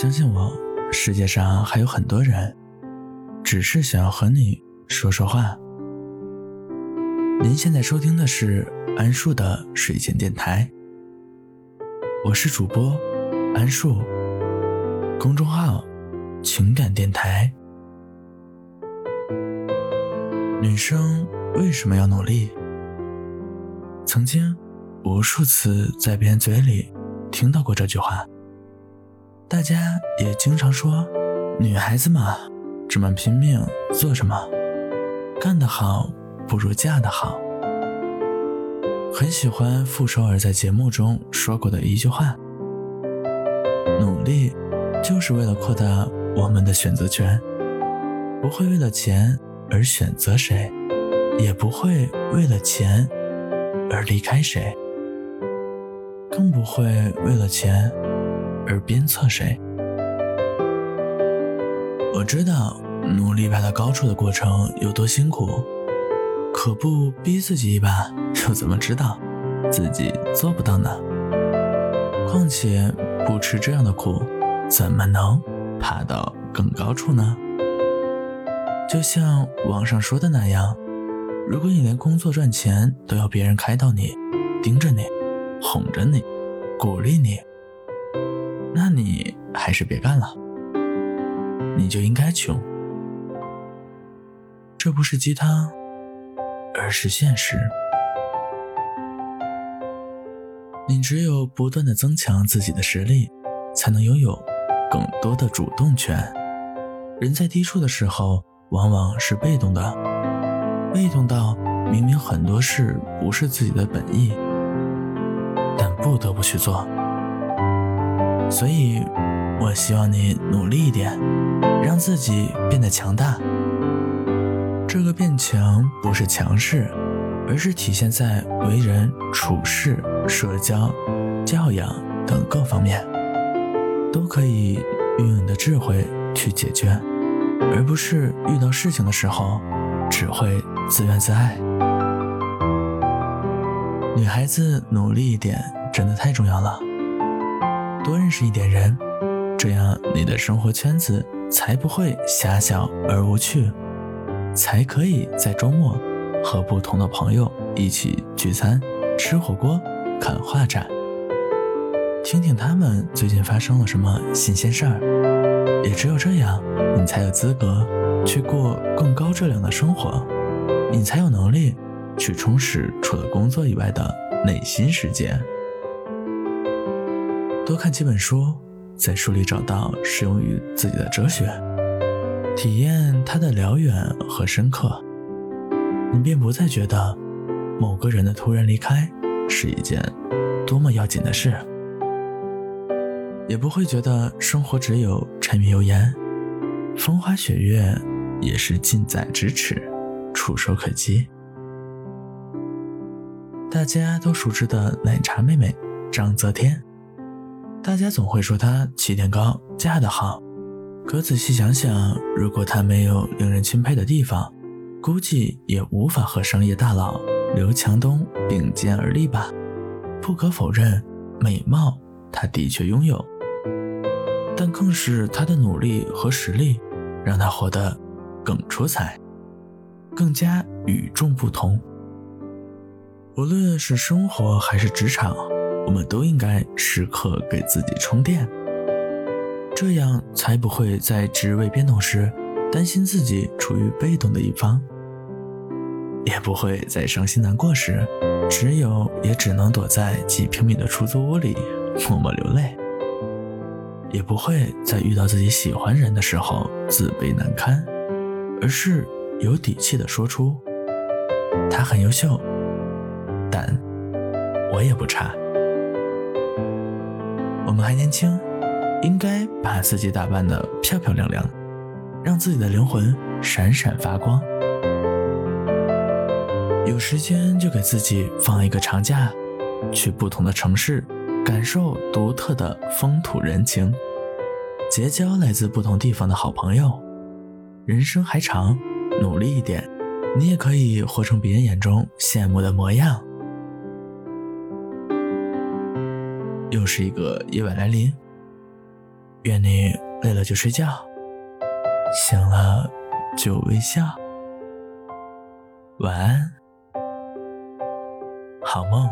相信我，世界上还有很多人，只是想要和你说说话。您现在收听的是安树的睡前电台，我是主播安树，公众号情感电台。女生为什么要努力？曾经无数次在别人嘴里听到过这句话。大家也经常说，女孩子嘛，这么拼命做什么？干得好不如嫁得好。很喜欢傅首尔在节目中说过的一句话：努力就是为了扩大我们的选择权，不会为了钱而选择谁，也不会为了钱而离开谁，更不会为了钱。而鞭策谁？我知道努力爬到高处的过程有多辛苦，可不逼自己一把，又怎么知道自己做不到呢？况且不吃这样的苦，怎么能爬到更高处呢？就像网上说的那样，如果你连工作赚钱都要别人开导你、盯着你、哄着你、鼓励你。那你还是别干了，你就应该穷。这不是鸡汤，而是现实。你只有不断的增强自己的实力，才能拥有更多的主动权。人在低处的时候，往往是被动的，被动到明明很多事不是自己的本意，但不得不去做。所以，我希望你努力一点，让自己变得强大。这个变强不是强势，而是体现在为人处事、社交、教养等各方面，都可以运用你的智慧去解决，而不是遇到事情的时候只会自怨自艾。女孩子努力一点，真的太重要了。多认识一点人，这样你的生活圈子才不会狭小而无趣，才可以在周末和不同的朋友一起聚餐、吃火锅、看画展，听听他们最近发生了什么新鲜事儿。也只有这样，你才有资格去过更高质量的生活，你才有能力去充实除了工作以外的内心世界。多看几本书，在书里找到适用于自己的哲学，体验它的辽远和深刻，你便不再觉得某个人的突然离开是一件多么要紧的事，也不会觉得生活只有柴米油盐，风花雪月也是近在咫尺，触手可及。大家都熟知的奶茶妹妹张泽天。大家总会说她起点高，嫁得好。可仔细想想，如果她没有令人钦佩的地方，估计也无法和商业大佬刘强东并肩而立吧。不可否认，美貌她的确拥有，但更是她的努力和实力，让她活得更出彩，更加与众不同。无论是生活还是职场。我们都应该时刻给自己充电，这样才不会在职位变动时担心自己处于被动的一方，也不会在伤心难过时只有也只能躲在几平米的出租屋里 默默流泪，也不会在遇到自己喜欢人的时候自卑难堪，而是有底气的说出：“他很优秀，但我也不差。”我们还年轻，应该把自己打扮得漂漂亮亮，让自己的灵魂闪闪发光。有时间就给自己放一个长假，去不同的城市，感受独特的风土人情，结交来自不同地方的好朋友。人生还长，努力一点，你也可以活成别人眼中羡慕的模样。又是一个夜晚来临，愿你累了就睡觉，醒了就微笑。晚安，好梦。